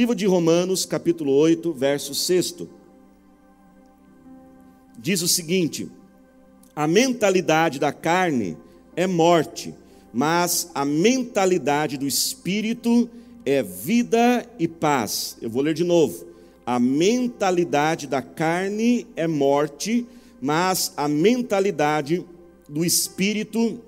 Livro de Romanos, capítulo 8, verso 6. Diz o seguinte: a mentalidade da carne é morte, mas a mentalidade do espírito é vida e paz. Eu vou ler de novo. A mentalidade da carne é morte, mas a mentalidade do espírito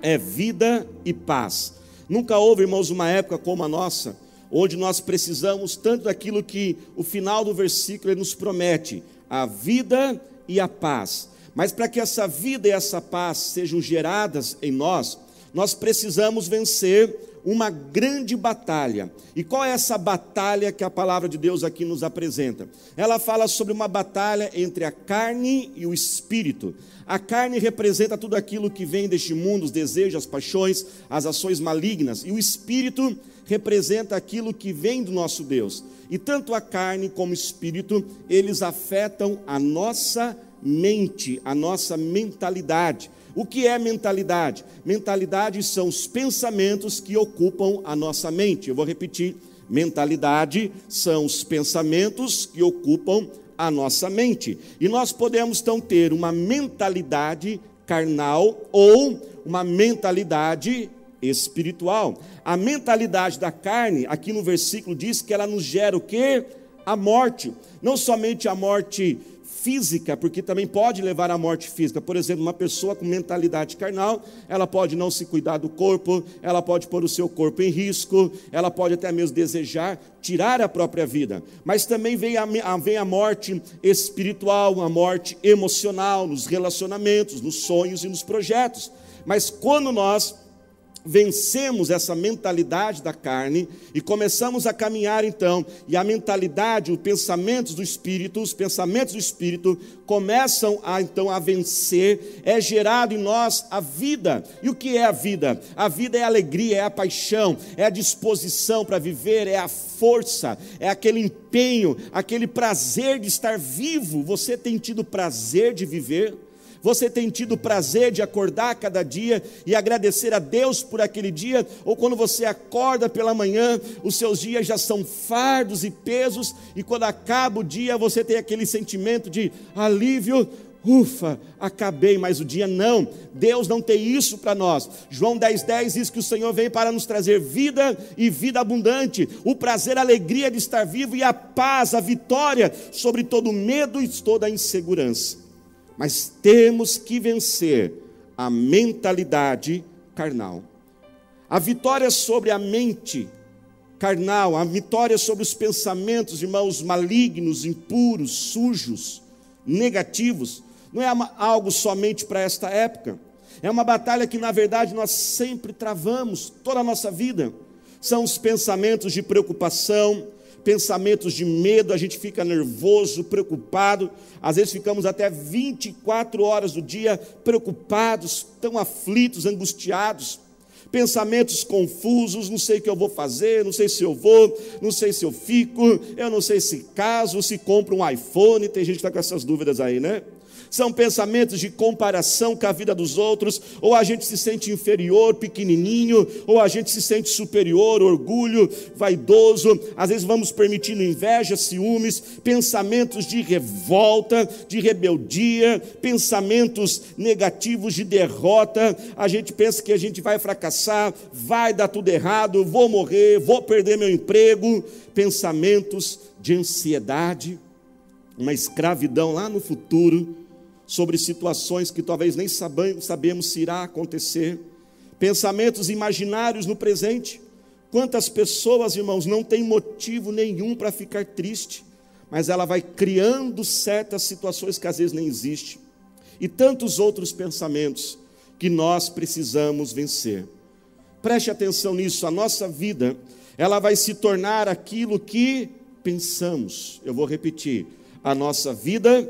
é vida e paz. Nunca houve, irmãos, uma época como a nossa onde nós precisamos tanto daquilo que o final do versículo nos promete, a vida e a paz. Mas para que essa vida e essa paz sejam geradas em nós, nós precisamos vencer uma grande batalha. E qual é essa batalha que a palavra de Deus aqui nos apresenta? Ela fala sobre uma batalha entre a carne e o espírito. A carne representa tudo aquilo que vem deste mundo, os desejos, as paixões, as ações malignas, e o espírito representa aquilo que vem do nosso Deus. E tanto a carne como o espírito, eles afetam a nossa mente, a nossa mentalidade. O que é mentalidade? Mentalidade são os pensamentos que ocupam a nossa mente. Eu vou repetir: mentalidade são os pensamentos que ocupam a nossa mente. E nós podemos então ter uma mentalidade carnal ou uma mentalidade espiritual. A mentalidade da carne, aqui no versículo diz que ela nos gera o quê? A morte. Não somente a morte física, porque também pode levar à morte física. Por exemplo, uma pessoa com mentalidade carnal, ela pode não se cuidar do corpo, ela pode pôr o seu corpo em risco, ela pode até mesmo desejar tirar a própria vida. Mas também vem a, vem a morte espiritual, a morte emocional, nos relacionamentos, nos sonhos e nos projetos. Mas quando nós vencemos essa mentalidade da carne e começamos a caminhar então, e a mentalidade, os pensamentos do espírito, os pensamentos do espírito começam a então a vencer, é gerado em nós a vida. E o que é a vida? A vida é a alegria, é a paixão, é a disposição para viver, é a força, é aquele empenho, aquele prazer de estar vivo. Você tem tido prazer de viver? Você tem tido o prazer de acordar cada dia e agradecer a Deus por aquele dia? Ou quando você acorda pela manhã, os seus dias já são fardos e pesos, e quando acaba o dia você tem aquele sentimento de alívio? Ufa, acabei mais o dia. Não, Deus não tem isso para nós. João 10,10 10 diz que o Senhor vem para nos trazer vida e vida abundante, o prazer, a alegria de estar vivo e a paz, a vitória sobre todo medo e toda insegurança mas temos que vencer a mentalidade carnal. A vitória sobre a mente carnal, a vitória sobre os pensamentos, irmãos, malignos, impuros, sujos, negativos, não é algo somente para esta época. É uma batalha que, na verdade, nós sempre travamos toda a nossa vida. São os pensamentos de preocupação, pensamentos de medo, a gente fica nervoso, preocupado, às vezes ficamos até 24 horas do dia preocupados, tão aflitos, angustiados, pensamentos confusos, não sei o que eu vou fazer, não sei se eu vou, não sei se eu fico, eu não sei se caso, se compro um iPhone, tem gente que está com essas dúvidas aí, né? São pensamentos de comparação com a vida dos outros, ou a gente se sente inferior, pequenininho, ou a gente se sente superior, orgulho, vaidoso, às vezes vamos permitindo inveja, ciúmes, pensamentos de revolta, de rebeldia, pensamentos negativos de derrota, a gente pensa que a gente vai fracassar, vai dar tudo errado, vou morrer, vou perder meu emprego, pensamentos de ansiedade, uma escravidão lá no futuro, sobre situações que talvez nem sabemos se irá acontecer, pensamentos imaginários no presente. Quantas pessoas, irmãos, não têm motivo nenhum para ficar triste, mas ela vai criando certas situações que às vezes nem existem, e tantos outros pensamentos que nós precisamos vencer. Preste atenção nisso, a nossa vida, ela vai se tornar aquilo que pensamos. Eu vou repetir, a nossa vida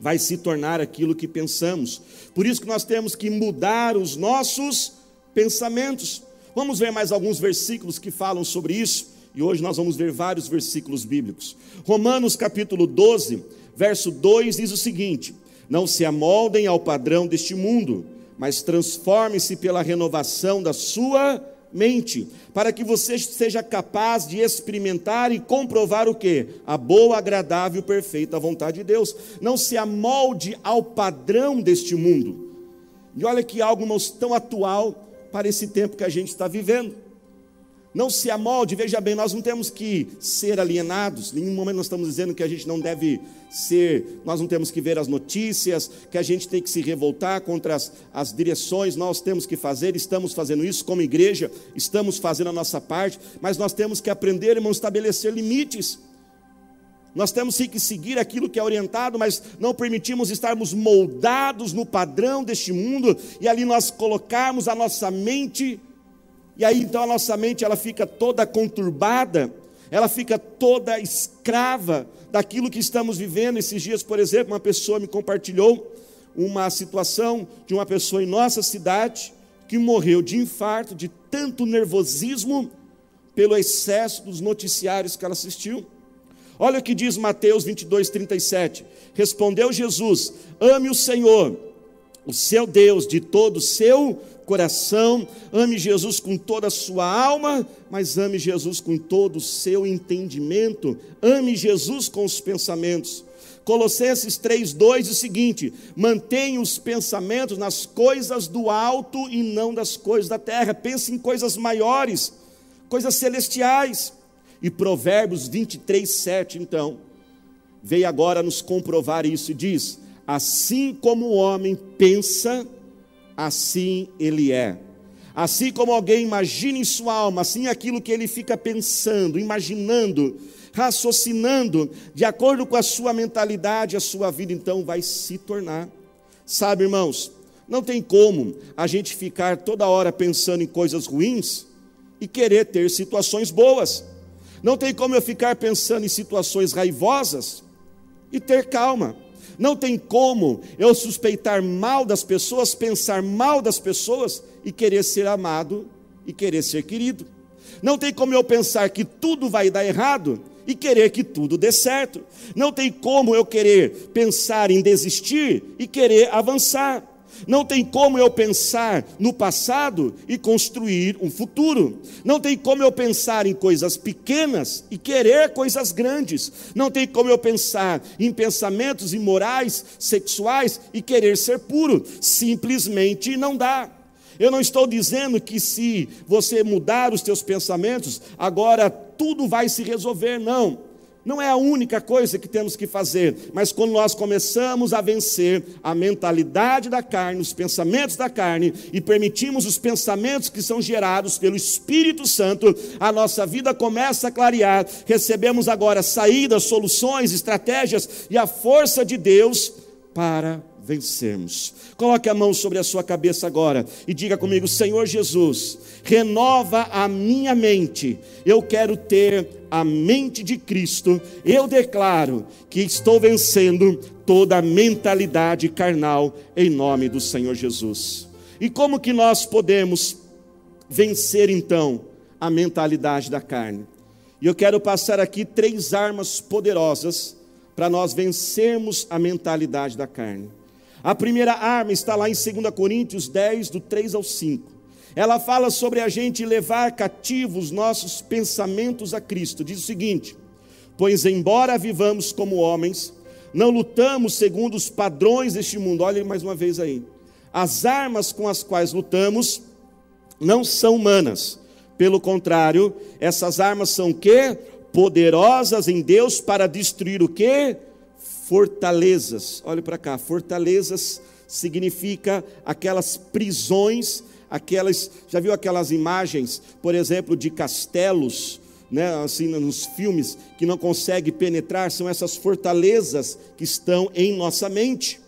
vai se tornar aquilo que pensamos. Por isso que nós temos que mudar os nossos pensamentos. Vamos ver mais alguns versículos que falam sobre isso, e hoje nós vamos ver vários versículos bíblicos. Romanos capítulo 12, verso 2 diz o seguinte: Não se amoldem ao padrão deste mundo, mas transformem-se pela renovação da sua mente, para que você seja capaz de experimentar e comprovar o que? A boa, agradável perfeita vontade de Deus. Não se amolde ao padrão deste mundo. E olha que algo tão atual para esse tempo que a gente está vivendo. Não se amolde, veja bem, nós não temos que ser alienados, em nenhum momento nós estamos dizendo que a gente não deve ser, nós não temos que ver as notícias, que a gente tem que se revoltar contra as, as direções, nós temos que fazer, estamos fazendo isso como igreja, estamos fazendo a nossa parte, mas nós temos que aprender, irmão, estabelecer limites. Nós temos sim que seguir aquilo que é orientado, mas não permitimos estarmos moldados no padrão deste mundo e ali nós colocarmos a nossa mente e aí então a nossa mente ela fica toda conturbada, ela fica toda escrava daquilo que estamos vivendo. Esses dias, por exemplo, uma pessoa me compartilhou uma situação de uma pessoa em nossa cidade que morreu de infarto, de tanto nervosismo pelo excesso dos noticiários que ela assistiu. Olha o que diz Mateus 22, 37. Respondeu Jesus: Ame o Senhor, o seu Deus, de todo o seu coração, ame Jesus com toda a sua alma, mas ame Jesus com todo o seu entendimento, ame Jesus com os pensamentos. Colossenses 3:2 diz o seguinte: mantenha os pensamentos nas coisas do alto e não das coisas da terra. Pense em coisas maiores, coisas celestiais. E Provérbios 23:7, então, veio agora nos comprovar isso e diz: assim como o homem pensa, assim ele é. Assim como alguém imagina em sua alma, assim aquilo que ele fica pensando, imaginando, raciocinando, de acordo com a sua mentalidade, a sua vida então vai se tornar. Sabe, irmãos, não tem como a gente ficar toda hora pensando em coisas ruins e querer ter situações boas. Não tem como eu ficar pensando em situações raivosas e ter calma. Não tem como eu suspeitar mal das pessoas, pensar mal das pessoas e querer ser amado e querer ser querido. Não tem como eu pensar que tudo vai dar errado e querer que tudo dê certo. Não tem como eu querer pensar em desistir e querer avançar. Não tem como eu pensar no passado e construir um futuro. Não tem como eu pensar em coisas pequenas e querer coisas grandes. Não tem como eu pensar em pensamentos imorais, sexuais e querer ser puro. Simplesmente não dá. Eu não estou dizendo que se você mudar os teus pensamentos, agora tudo vai se resolver, não não é a única coisa que temos que fazer, mas quando nós começamos a vencer a mentalidade da carne, os pensamentos da carne, e permitimos os pensamentos que são gerados pelo Espírito Santo, a nossa vida começa a clarear, recebemos agora saídas, soluções, estratégias e a força de Deus para vencermos. Coloque a mão sobre a sua cabeça agora e diga comigo: Senhor Jesus, renova a minha mente. Eu quero ter a mente de Cristo. Eu declaro que estou vencendo toda a mentalidade carnal em nome do Senhor Jesus. E como que nós podemos vencer então a mentalidade da carne? E eu quero passar aqui três armas poderosas para nós vencermos a mentalidade da carne. A primeira arma está lá em 2 Coríntios 10, do 3 ao 5. Ela fala sobre a gente levar cativos nossos pensamentos a Cristo. Diz o seguinte: Pois, embora vivamos como homens, não lutamos segundo os padrões deste mundo. Olha mais uma vez aí. As armas com as quais lutamos não são humanas. Pelo contrário, essas armas são que poderosas em Deus para destruir o que? fortalezas. Olhe para cá, fortalezas significa aquelas prisões, aquelas, já viu aquelas imagens, por exemplo, de castelos, né, assim nos filmes que não consegue penetrar, são essas fortalezas que estão em nossa mente.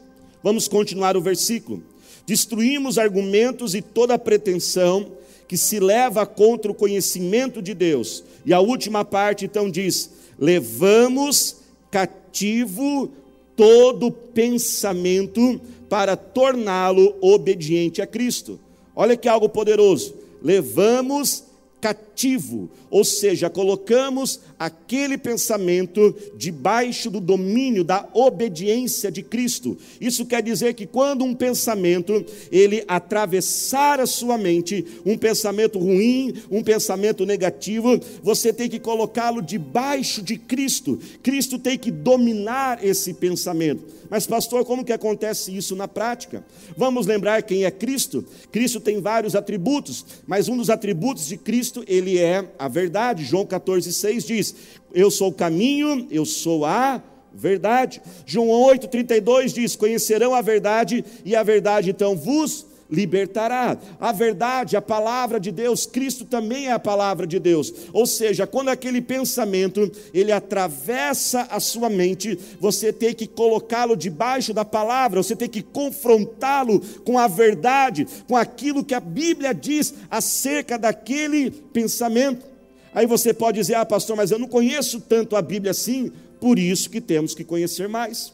Vamos continuar o versículo. Destruímos argumentos e toda pretensão que se leva contra o conhecimento de Deus. E a última parte então diz: levamos cativo todo pensamento para torná-lo obediente a Cristo. Olha que algo poderoso. Levamos cativo cativo, ou seja, colocamos aquele pensamento debaixo do domínio da obediência de Cristo. Isso quer dizer que quando um pensamento ele atravessar a sua mente, um pensamento ruim, um pensamento negativo, você tem que colocá-lo debaixo de Cristo. Cristo tem que dominar esse pensamento. Mas pastor, como que acontece isso na prática? Vamos lembrar quem é Cristo? Cristo tem vários atributos, mas um dos atributos de Cristo, ele é a verdade. João 14:6 diz: Eu sou o caminho, eu sou a verdade. João 8:32 diz: Conhecerão a verdade e a verdade então vos libertará. A verdade, a palavra de Deus, Cristo também é a palavra de Deus. Ou seja, quando aquele pensamento ele atravessa a sua mente, você tem que colocá-lo debaixo da palavra, você tem que confrontá-lo com a verdade, com aquilo que a Bíblia diz acerca daquele pensamento. Aí você pode dizer: "Ah, pastor, mas eu não conheço tanto a Bíblia assim", por isso que temos que conhecer mais.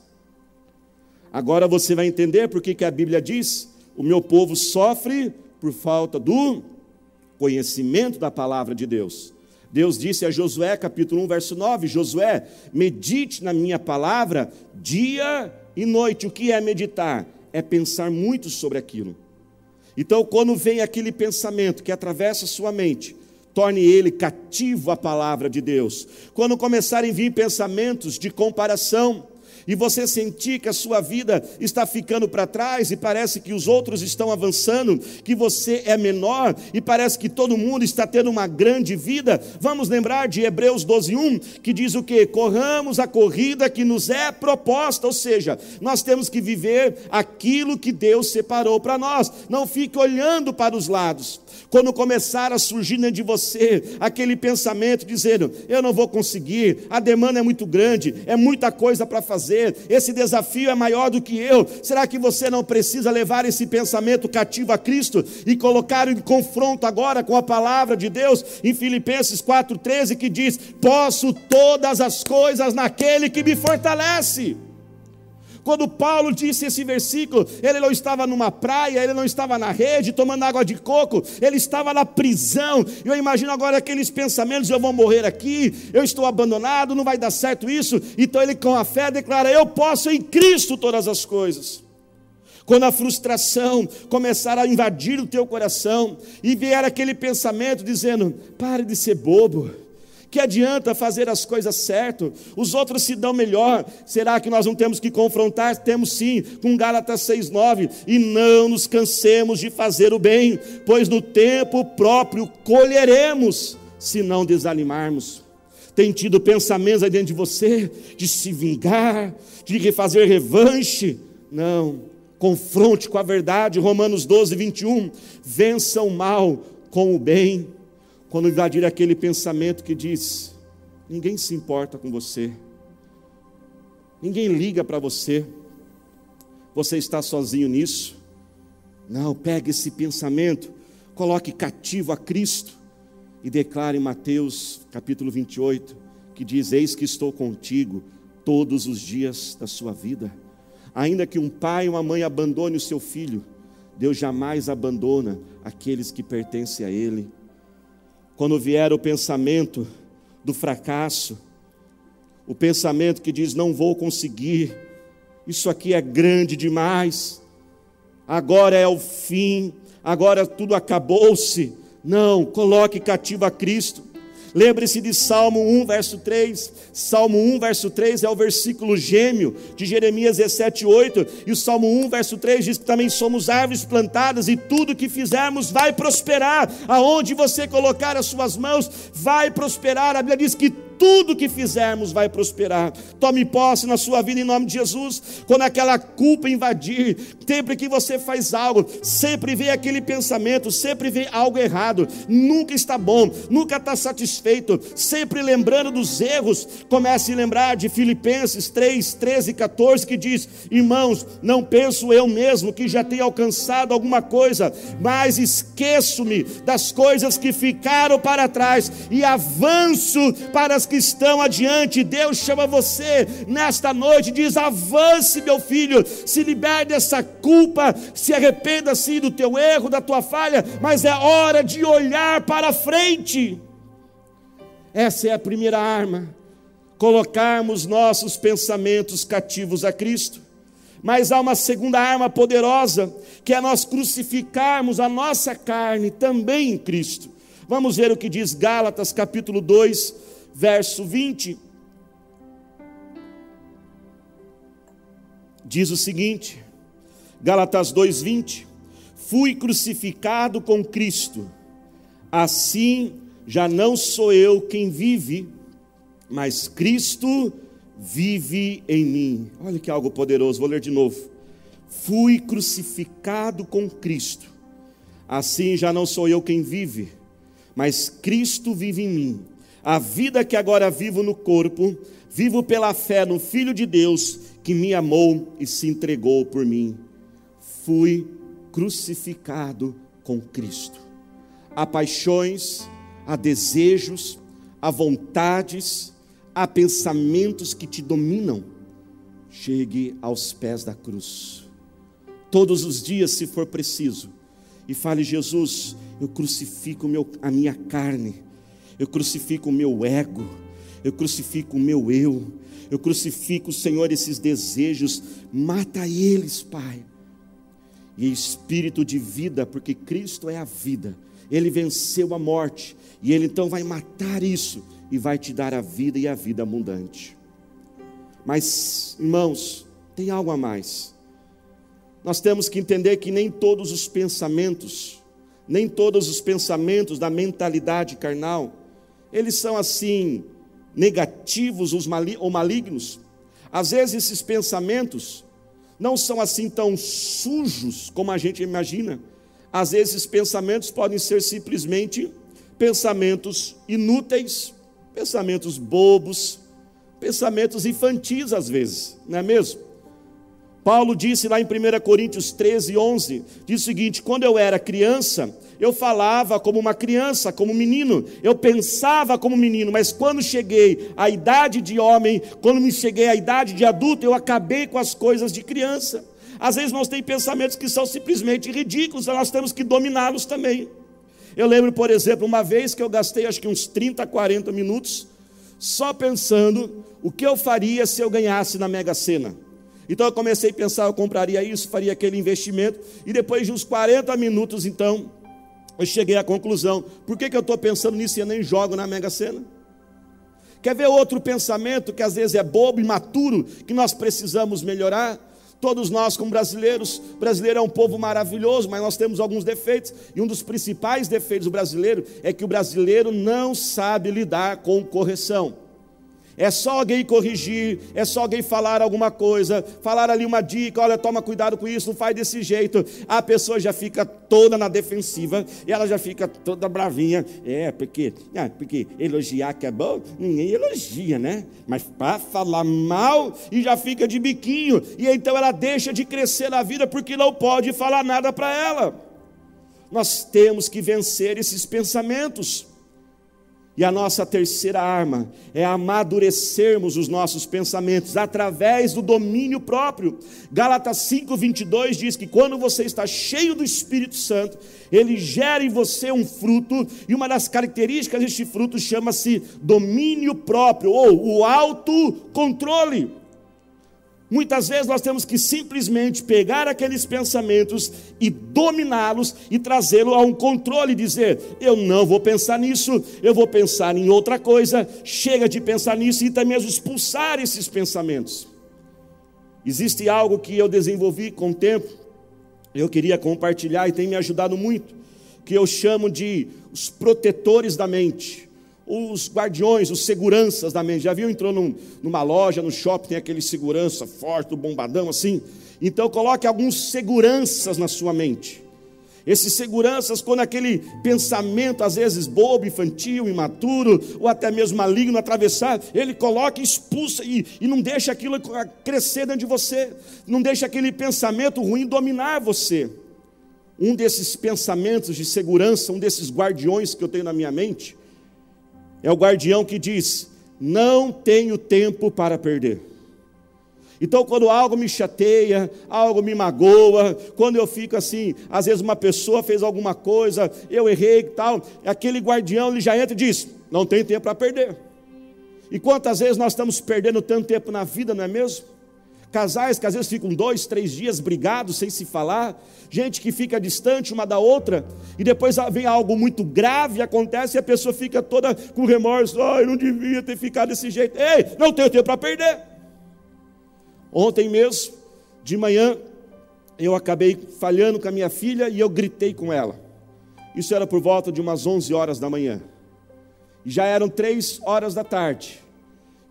Agora você vai entender por que, a Bíblia diz o meu povo sofre por falta do conhecimento da palavra de Deus. Deus disse a Josué, capítulo 1, verso 9: Josué, medite na minha palavra dia e noite. O que é meditar? É pensar muito sobre aquilo. Então, quando vem aquele pensamento que atravessa sua mente, torne ele cativo à palavra de Deus. Quando começarem a vir pensamentos de comparação, e você sentir que a sua vida está ficando para trás e parece que os outros estão avançando, que você é menor e parece que todo mundo está tendo uma grande vida, vamos lembrar de Hebreus 12:1, que diz o que? Corramos a corrida que nos é proposta, ou seja, nós temos que viver aquilo que Deus separou para nós. Não fique olhando para os lados. Quando começar a surgir dentro de você aquele pensamento dizendo: "Eu não vou conseguir, a demanda é muito grande, é muita coisa para fazer, fazer, esse desafio é maior do que eu. Será que você não precisa levar esse pensamento cativo a Cristo e colocar em confronto agora com a palavra de Deus em Filipenses 4,13 que diz: Posso todas as coisas naquele que me fortalece. Quando Paulo disse esse versículo, ele não estava numa praia, ele não estava na rede tomando água de coco, ele estava na prisão. Eu imagino agora aqueles pensamentos: eu vou morrer aqui, eu estou abandonado, não vai dar certo isso. Então ele, com a fé, declara: Eu posso em Cristo todas as coisas. Quando a frustração começar a invadir o teu coração e vier aquele pensamento dizendo: pare de ser bobo, que adianta fazer as coisas certo? Os outros se dão melhor. Será que nós não temos que confrontar? Temos sim, com Gálatas 6:9, e não nos cansemos de fazer o bem, pois no tempo próprio colheremos, se não desanimarmos. Tem tido pensamentos aí dentro de você de se vingar, de fazer revanche? Não. Confronte com a verdade, Romanos 12, 21. Vença o mal com o bem quando invadir aquele pensamento que diz: ninguém se importa com você, ninguém liga para você, você está sozinho nisso. Não, pegue esse pensamento, coloque cativo a Cristo e declare em Mateus capítulo 28, que diz: Eis que estou contigo todos os dias da sua vida. Ainda que um pai ou uma mãe abandone o seu filho, Deus jamais abandona aqueles que pertencem a Ele. Quando vier o pensamento do fracasso, o pensamento que diz: não vou conseguir, isso aqui é grande demais, agora é o fim, agora tudo acabou-se. Não, coloque cativo a Cristo. Lembre-se de Salmo 1, verso 3. Salmo 1, verso 3 é o versículo gêmeo de Jeremias 17, 8. E o Salmo 1, verso 3 diz que também somos árvores plantadas e tudo que fizermos vai prosperar. Aonde você colocar as suas mãos, vai prosperar. A Bíblia diz que tudo que fizermos vai prosperar. Tome posse na sua vida em nome de Jesus. Quando aquela culpa invadir, sempre que você faz algo, sempre vem aquele pensamento, sempre vem algo errado, nunca está bom, nunca está satisfeito, sempre lembrando dos erros. Comece a lembrar de Filipenses 3, 13 e 14, que diz: Irmãos, não penso eu mesmo que já tenha alcançado alguma coisa, mas esqueço-me das coisas que ficaram para trás e avanço para que estão adiante. Deus chama você nesta noite, diz: avance, meu filho, se liberte dessa culpa, se arrependa sim do teu erro, da tua falha, mas é hora de olhar para frente. Essa é a primeira arma. Colocarmos nossos pensamentos cativos a Cristo. Mas há uma segunda arma poderosa, que é nós crucificarmos a nossa carne também em Cristo. Vamos ver o que diz Gálatas capítulo 2, verso 20. Diz o seguinte: Gálatas 2:20 Fui crucificado com Cristo. Assim já não sou eu quem vive, mas Cristo vive em mim. Olha que algo poderoso, vou ler de novo. Fui crucificado com Cristo. Assim já não sou eu quem vive, mas Cristo vive em mim. A vida que agora vivo no corpo, vivo pela fé no Filho de Deus que me amou e se entregou por mim. Fui crucificado com Cristo. Há paixões, há desejos, há vontades, há pensamentos que te dominam. Chegue aos pés da cruz. Todos os dias, se for preciso, e fale: Jesus, eu crucifico meu, a minha carne, eu crucifico o meu ego, eu crucifico o meu eu, eu crucifico, Senhor, esses desejos, mata eles, Pai e espírito de vida, porque Cristo é a vida. Ele venceu a morte e ele então vai matar isso e vai te dar a vida e a vida abundante. Mas, irmãos, tem algo a mais. Nós temos que entender que nem todos os pensamentos, nem todos os pensamentos da mentalidade carnal, eles são assim negativos ou malignos. Às vezes esses pensamentos não são assim tão sujos como a gente imagina. Às vezes, pensamentos podem ser simplesmente pensamentos inúteis, pensamentos bobos, pensamentos infantis às vezes, não é mesmo? Paulo disse lá em 1 Coríntios 13, 11: diz o seguinte: quando eu era criança, eu falava como uma criança, como menino, eu pensava como menino, mas quando cheguei à idade de homem, quando me cheguei à idade de adulto, eu acabei com as coisas de criança. Às vezes nós temos pensamentos que são simplesmente ridículos, nós temos que dominá-los também. Eu lembro, por exemplo, uma vez que eu gastei acho que uns 30, 40 minutos só pensando o que eu faria se eu ganhasse na Mega Sena. Então eu comecei a pensar, eu compraria isso, faria aquele investimento, e depois de uns 40 minutos, então, eu cheguei à conclusão: por que, que eu estou pensando nisso e eu nem jogo na Mega Sena? Quer ver outro pensamento que às vezes é bobo, imaturo, que nós precisamos melhorar? Todos nós, como brasileiros, o brasileiro é um povo maravilhoso, mas nós temos alguns defeitos, e um dos principais defeitos do brasileiro é que o brasileiro não sabe lidar com correção. É só alguém corrigir, é só alguém falar alguma coisa, falar ali uma dica, olha, toma cuidado com isso, não faz desse jeito. A pessoa já fica toda na defensiva e ela já fica toda bravinha. É, porque, é, porque elogiar que é bom, ninguém elogia, né? Mas para falar mal e já fica de biquinho. E então ela deixa de crescer na vida porque não pode falar nada para ela. Nós temos que vencer esses pensamentos. E a nossa terceira arma é amadurecermos os nossos pensamentos através do domínio próprio. Gálatas 5:22 diz que quando você está cheio do Espírito Santo, ele gera em você um fruto, e uma das características deste fruto chama-se domínio próprio ou o autocontrole. Muitas vezes nós temos que simplesmente pegar aqueles pensamentos e dominá-los e trazê-los a um controle e dizer: eu não vou pensar nisso, eu vou pensar em outra coisa, chega de pensar nisso e também expulsar esses pensamentos. Existe algo que eu desenvolvi com o tempo, eu queria compartilhar e tem me ajudado muito, que eu chamo de os protetores da mente os guardiões, os seguranças da mente. Já viu? Entrou num, numa loja, no shopping, tem aquele segurança forte, bombadão assim. Então coloque alguns seguranças na sua mente. Esses seguranças, quando aquele pensamento, às vezes bobo, infantil, imaturo, ou até mesmo maligno atravessar, ele coloca expulsa e, e não deixa aquilo crescer dentro de você, não deixa aquele pensamento ruim dominar você. Um desses pensamentos de segurança, um desses guardiões que eu tenho na minha mente, é o guardião que diz: não tenho tempo para perder. Então, quando algo me chateia, algo me magoa, quando eu fico assim, às vezes uma pessoa fez alguma coisa, eu errei e tal, aquele guardião ele já entra e diz: Não tem tempo para perder. E quantas vezes nós estamos perdendo tanto tempo na vida, não é mesmo? Casais que às vezes ficam dois, três dias brigados sem se falar, gente que fica distante uma da outra, e depois vem algo muito grave, acontece e a pessoa fica toda com remorso, ai, não devia ter ficado desse jeito. Ei, não tenho tempo para perder. Ontem mesmo, de manhã, eu acabei falhando com a minha filha e eu gritei com ela. Isso era por volta de umas 11 horas da manhã. Já eram três horas da tarde.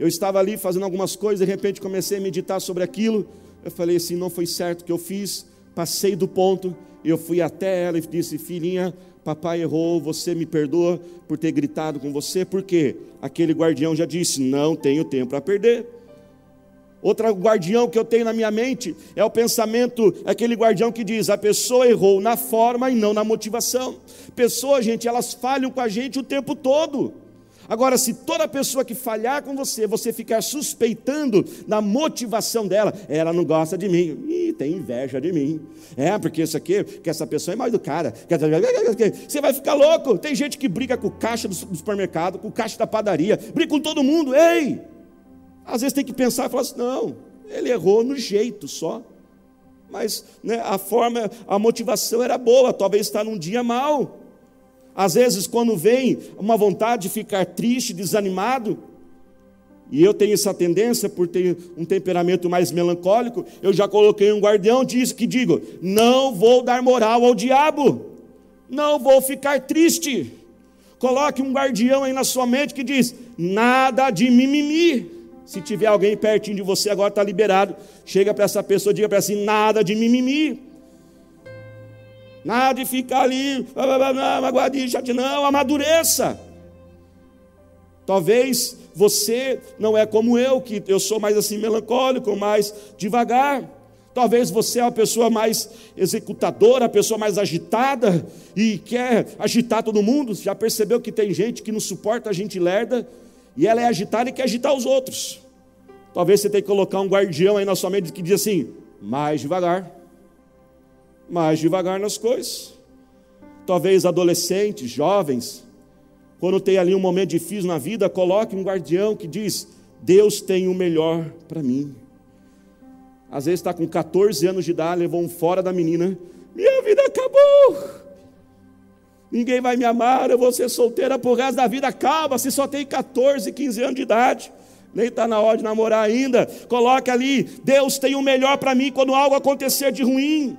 Eu estava ali fazendo algumas coisas, de repente comecei a meditar sobre aquilo. Eu falei assim: não foi certo o que eu fiz, passei do ponto. Eu fui até ela e disse: Filhinha, papai errou, você me perdoa por ter gritado com você, porque aquele guardião já disse: não tenho tempo para perder. Outro guardião que eu tenho na minha mente é o pensamento, aquele guardião que diz: a pessoa errou na forma e não na motivação. Pessoas, gente, elas falham com a gente o tempo todo. Agora, se toda pessoa que falhar com você, você ficar suspeitando da motivação dela, ela não gosta de mim, Ih, tem inveja de mim. É, porque isso aqui, que essa pessoa é mal educada. Você vai ficar louco. Tem gente que briga com o caixa do supermercado, com o caixa da padaria, briga com todo mundo. Ei! Às vezes tem que pensar e falar assim: não, ele errou no jeito só. Mas né, a forma, a motivação era boa, talvez está num dia mal. Às vezes, quando vem uma vontade de ficar triste, desanimado, e eu tenho essa tendência por ter um temperamento mais melancólico, eu já coloquei um guardião disso que digo: não vou dar moral ao diabo, não vou ficar triste. Coloque um guardião aí na sua mente que diz: nada de mimimi. Se tiver alguém pertinho de você, agora está liberado. Chega para essa pessoa, diga para assim: nada de mimimi. Nada de ficar ali, magoadinho, chateado, não, amadureça. Talvez você não é como eu, que eu sou mais assim melancólico, mais devagar. Talvez você é a pessoa mais executadora, a pessoa mais agitada e quer agitar todo mundo. Já percebeu que tem gente que não suporta a gente lerda e ela é agitada e quer agitar os outros. Talvez você tenha que colocar um guardião aí na sua mente que diz assim: mais devagar mais devagar nas coisas. Talvez adolescentes, jovens, quando tem ali um momento difícil na vida, coloque um guardião que diz: Deus tem o melhor para mim. Às vezes está com 14 anos de idade, levou um fora da menina, minha vida acabou. Ninguém vai me amar, eu vou ser solteira por resto da vida. Calma, se só tem 14, 15 anos de idade nem está na hora de namorar ainda. Coloque ali: Deus tem o melhor para mim quando algo acontecer de ruim.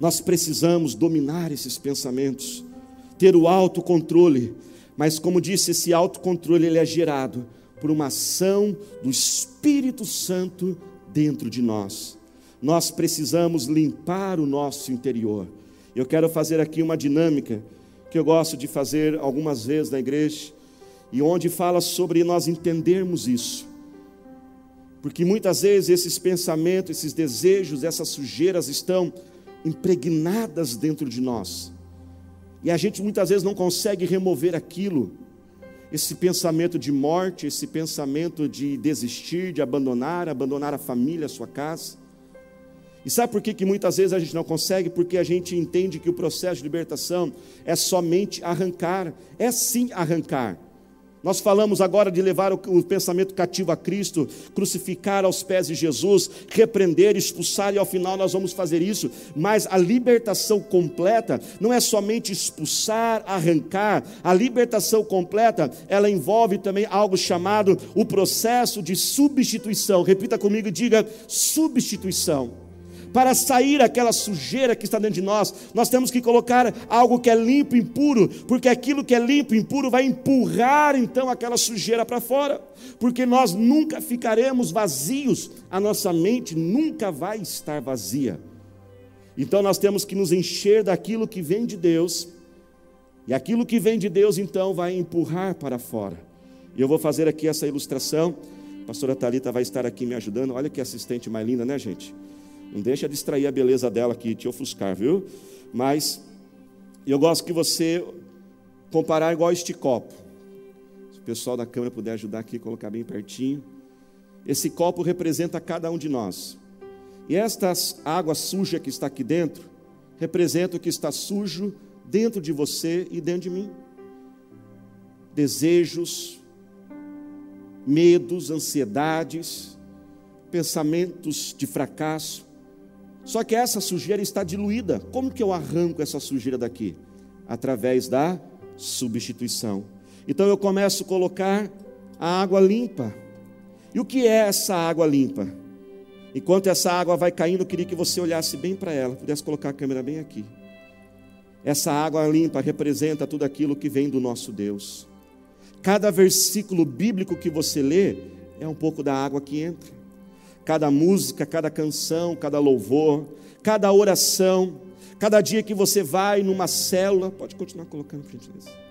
Nós precisamos dominar esses pensamentos, ter o autocontrole, mas como disse, esse autocontrole ele é gerado por uma ação do Espírito Santo dentro de nós. Nós precisamos limpar o nosso interior. Eu quero fazer aqui uma dinâmica que eu gosto de fazer algumas vezes na igreja, e onde fala sobre nós entendermos isso. Porque muitas vezes esses pensamentos, esses desejos, essas sujeiras estão impregnadas dentro de nós. E a gente muitas vezes não consegue remover aquilo, esse pensamento de morte, esse pensamento de desistir, de abandonar, abandonar a família, a sua casa. E sabe por que, que muitas vezes a gente não consegue? Porque a gente entende que o processo de libertação é somente arrancar, é sim arrancar, nós falamos agora de levar o, pensamento cativo a Cristo, crucificar aos pés de Jesus, repreender, expulsar, e ao final nós vamos fazer isso. Mas a libertação completa não é somente expulsar, arrancar. A libertação completa, ela envolve também algo chamado o processo de substituição. Repita comigo e diga: substituição para sair aquela sujeira que está dentro de nós, nós temos que colocar algo que é limpo e impuro, porque aquilo que é limpo e impuro vai empurrar então aquela sujeira para fora, porque nós nunca ficaremos vazios, a nossa mente nunca vai estar vazia. Então nós temos que nos encher daquilo que vem de Deus, e aquilo que vem de Deus então vai empurrar para fora. E eu vou fazer aqui essa ilustração. A pastora Talita vai estar aqui me ajudando. Olha que assistente mais linda, né, gente? Não deixa distrair a beleza dela aqui, te ofuscar, viu? Mas eu gosto que você comparar igual este copo. Se o pessoal da câmera puder ajudar aqui, colocar bem pertinho. Esse copo representa cada um de nós. E esta água suja que está aqui dentro, representa o que está sujo dentro de você e dentro de mim. desejos, medos, ansiedades, pensamentos de fracasso. Só que essa sujeira está diluída. Como que eu arranco essa sujeira daqui? Através da substituição. Então eu começo a colocar a água limpa. E o que é essa água limpa? Enquanto essa água vai caindo, eu queria que você olhasse bem para ela, pudesse colocar a câmera bem aqui. Essa água limpa representa tudo aquilo que vem do nosso Deus. Cada versículo bíblico que você lê é um pouco da água que entra. Cada música, cada canção, cada louvor, cada oração, cada dia que você vai numa célula, pode continuar colocando, por gentileza.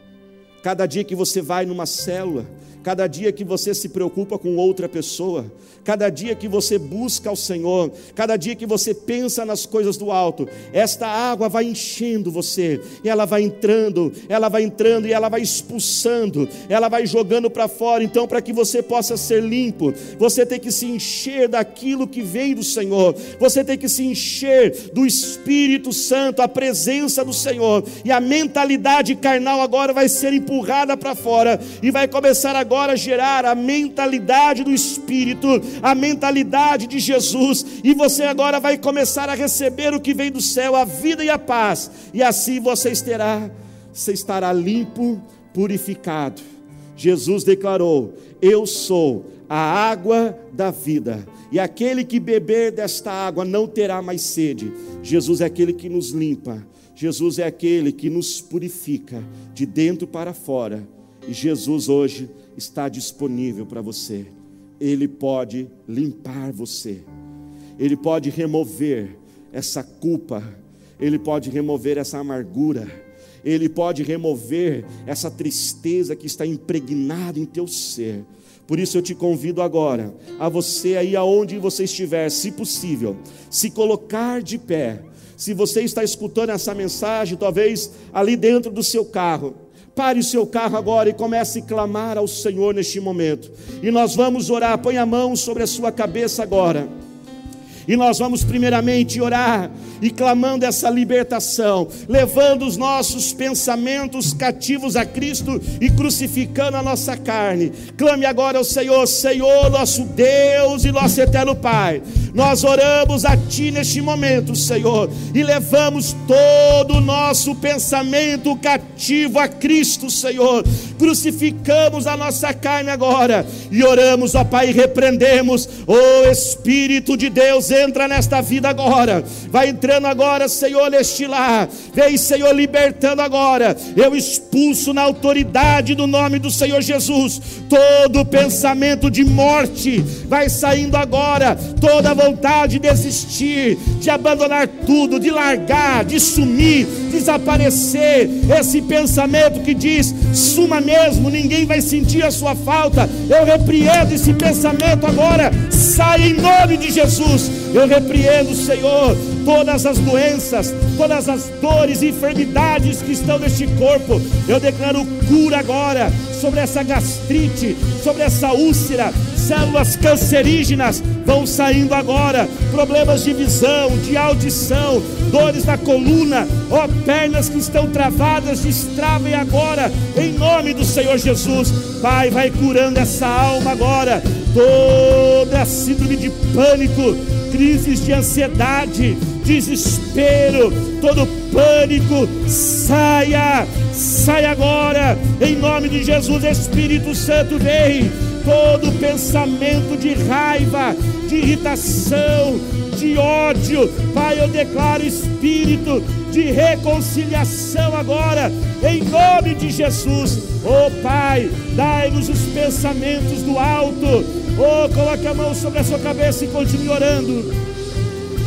Cada dia que você vai numa célula, cada dia que você se preocupa com outra pessoa, cada dia que você busca ao Senhor, cada dia que você pensa nas coisas do alto, esta água vai enchendo você, e ela vai entrando, ela vai entrando e ela vai expulsando, ela vai jogando para fora. Então, para que você possa ser limpo, você tem que se encher daquilo que vem do Senhor, você tem que se encher do Espírito Santo, a presença do Senhor, e a mentalidade carnal agora vai ser empurrada para fora e vai começar agora agora gerar a mentalidade do Espírito, a mentalidade de Jesus, e você agora vai começar a receber o que vem do céu, a vida e a paz, e assim você estará, você estará limpo, purificado. Jesus declarou: Eu sou a água da vida, e aquele que beber desta água não terá mais sede. Jesus é aquele que nos limpa, Jesus é aquele que nos purifica de dentro para fora. E Jesus hoje está disponível para você. Ele pode limpar você. Ele pode remover essa culpa. Ele pode remover essa amargura. Ele pode remover essa tristeza que está impregnada em teu ser. Por isso eu te convido agora, a você aí aonde você estiver, se possível, se colocar de pé. Se você está escutando essa mensagem, talvez ali dentro do seu carro, Pare o seu carro agora e comece a clamar ao Senhor neste momento. E nós vamos orar. Põe a mão sobre a sua cabeça agora. E nós vamos primeiramente orar e clamando essa libertação, levando os nossos pensamentos cativos a Cristo e crucificando a nossa carne. Clame agora ao Senhor, Senhor, nosso Deus e nosso eterno Pai. Nós oramos a Ti neste momento, Senhor, e levamos todo o nosso pensamento cativo a Cristo, Senhor. Crucificamos a nossa carne agora e oramos, ó Pai, e repreendemos, o Espírito de Deus entra nesta vida agora, vai entrando agora, Senhor, neste lar, vem, Senhor, libertando agora. Eu expulso na autoridade do nome do Senhor Jesus todo pensamento de morte, vai saindo agora, toda vontade de desistir, de abandonar tudo, de largar, de sumir, desaparecer. Esse pensamento que diz, suma mesmo, ninguém vai sentir a sua falta. Eu repreendo esse pensamento agora, sai em nome de Jesus. Eu repreendo, Senhor, todas as doenças, todas as dores e enfermidades que estão neste corpo. Eu declaro cura agora sobre essa gastrite, sobre essa úlcera, células cancerígenas vão saindo agora, problemas de visão, de audição, dores na coluna, ó pernas que estão travadas, destravem agora, em nome do Senhor Jesus. Pai, vai curando essa alma agora, toda síndrome de pânico, crises de ansiedade, desespero, todo pânico, saia, saia agora, em nome de Jesus, Espírito Santo, vem, todo pensamento de raiva, de irritação, de ódio, Pai, eu declaro espírito de reconciliação agora, em nome de Jesus, oh Pai, dai-nos os pensamentos do alto, oh, coloque a mão sobre a sua cabeça e continue orando.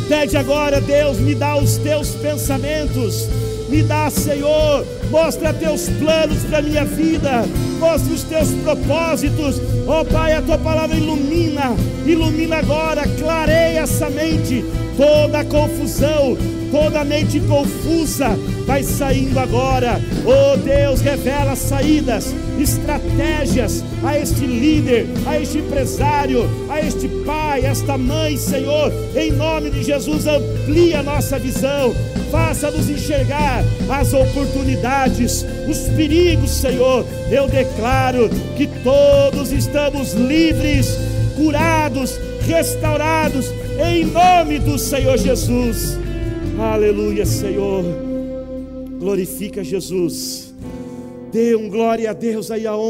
Pede agora, Deus, me dá os teus pensamentos. Me dá, Senhor, mostra teus planos para minha vida, mostra os teus propósitos. Ó oh, Pai, a tua palavra ilumina, ilumina agora, clareia essa mente, toda a confusão, toda a mente confusa vai saindo agora. Oh Deus, revela saídas, estratégias a este líder, a este empresário, a este pai, esta mãe, Senhor. Em nome de Jesus, amplia a nossa visão. Faça-nos enxergar as oportunidades, os perigos, Senhor eu declaro que todos estamos livres, curados, restaurados, em nome do Senhor Jesus. Aleluia, Senhor. Glorifica Jesus. Dê um glória a Deus aí aonde.